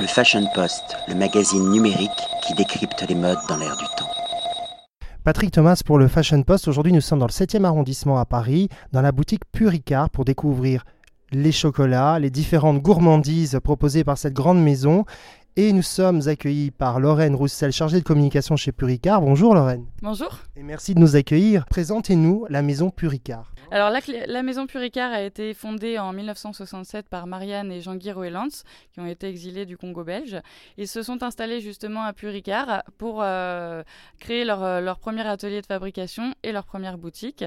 Le Fashion Post, le magazine numérique qui décrypte les modes dans l'air du temps. Patrick Thomas pour le Fashion Post. Aujourd'hui, nous sommes dans le 7e arrondissement à Paris, dans la boutique Puricard pour découvrir les chocolats, les différentes gourmandises proposées par cette grande maison. Et nous sommes accueillis par Lorraine Roussel, chargée de communication chez Puricard. Bonjour Lorraine. Bonjour. Et merci de nous accueillir. Présentez-nous la maison Puricard. Alors la, la, maison Puricard a été fondée en 1967 par Marianne et Jean-Guy Roelans, qui ont été exilés du Congo belge. Ils se sont installés justement à Puricard pour euh, créer leur, euh, leur, premier atelier de fabrication et leur première boutique.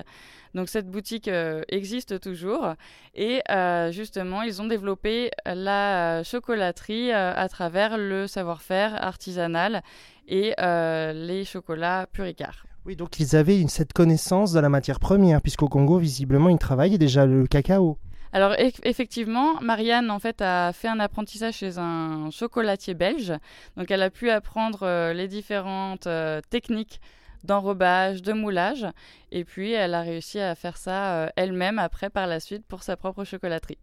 Donc cette boutique euh, existe toujours et euh, justement ils ont développé la chocolaterie à travers le savoir-faire artisanal et les chocolats Puricard. Oui, donc ils avaient une, cette connaissance de la matière première, puisqu'au Congo, visiblement, ils travaillaient déjà le cacao. Alors eff effectivement, Marianne en fait a fait un apprentissage chez un chocolatier belge. Donc elle a pu apprendre euh, les différentes euh, techniques d'enrobage, de moulage, et puis elle a réussi à faire ça euh, elle-même après par la suite pour sa propre chocolaterie.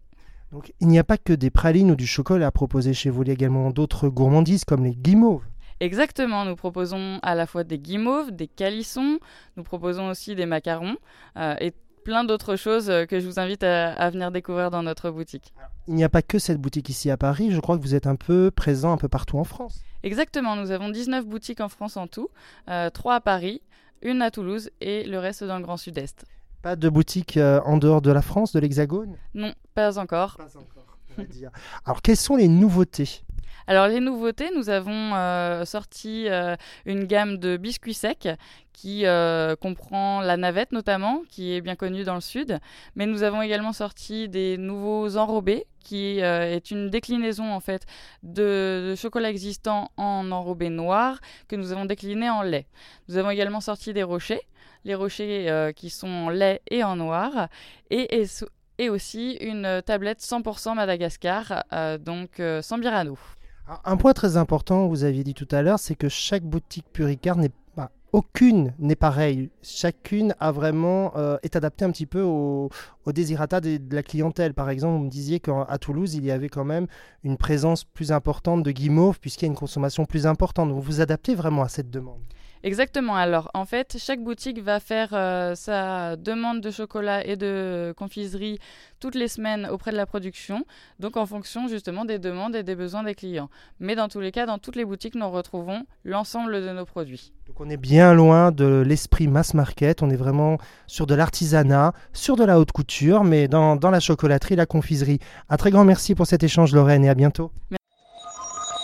Donc il n'y a pas que des pralines ou du chocolat à proposer chez vous, il y a également d'autres gourmandises comme les guimauves. Exactement, nous proposons à la fois des guimauves, des calissons, nous proposons aussi des macarons euh, et plein d'autres choses que je vous invite à, à, venir découvrir dans notre boutique. Il n'y a pas que cette boutique ici à Paris, je crois que vous êtes un peu présent un peu partout en France. Exactement, nous avons 19 boutiques en France en tout, euh, 3 à Paris, une à Toulouse et le reste dans le Grand Sud-Est. Pas de boutique euh, en dehors de la France, de l'Hexagone? Non, pas encore. Pas encore, on va dire. Alors quelles sont les nouveautés? Alors les nouveautés, nous avons euh, sorti euh, une gamme de biscuits secs qui euh, comprend la navette notamment, qui est bien connue dans le sud, mais nous avons également sorti des nouveaux enrobés qui est une déclinaison en fait de, chocolat existant en enrobé noir que nous avons décliné en lait. Nous avons également sorti des rochers, les rochers qui sont en lait et en noir, et, et, et aussi une tablette 100% Madagascar, donc sans birano. Un point très important, vous aviez dit tout à l'heure, c'est que chaque boutique Puricard n'est pas aucune n'est pareille. Chacune a vraiment euh, est adaptée un petit peu au, désirata de, de, la clientèle. Par exemple, vous me disiez qu'à Toulouse, il y avait quand même une présence plus importante de guimauve puisqu'il y a une consommation plus importante. Vous vous adaptez vraiment à cette demande? Exactement. Alors, en fait, chaque boutique va faire euh, sa demande de chocolat et de confiserie toutes les semaines auprès de la production, donc en fonction justement des demandes et des besoins des clients. Mais dans tous les cas, dans toutes les boutiques, nous retrouvons l'ensemble de nos produits. Donc on est bien loin de l'esprit mass market, on est vraiment sur de l'artisanat, sur de la haute couture, mais dans, la chocolaterie, la confiserie. Un très grand merci pour cet échange, Lorraine, et à bientôt.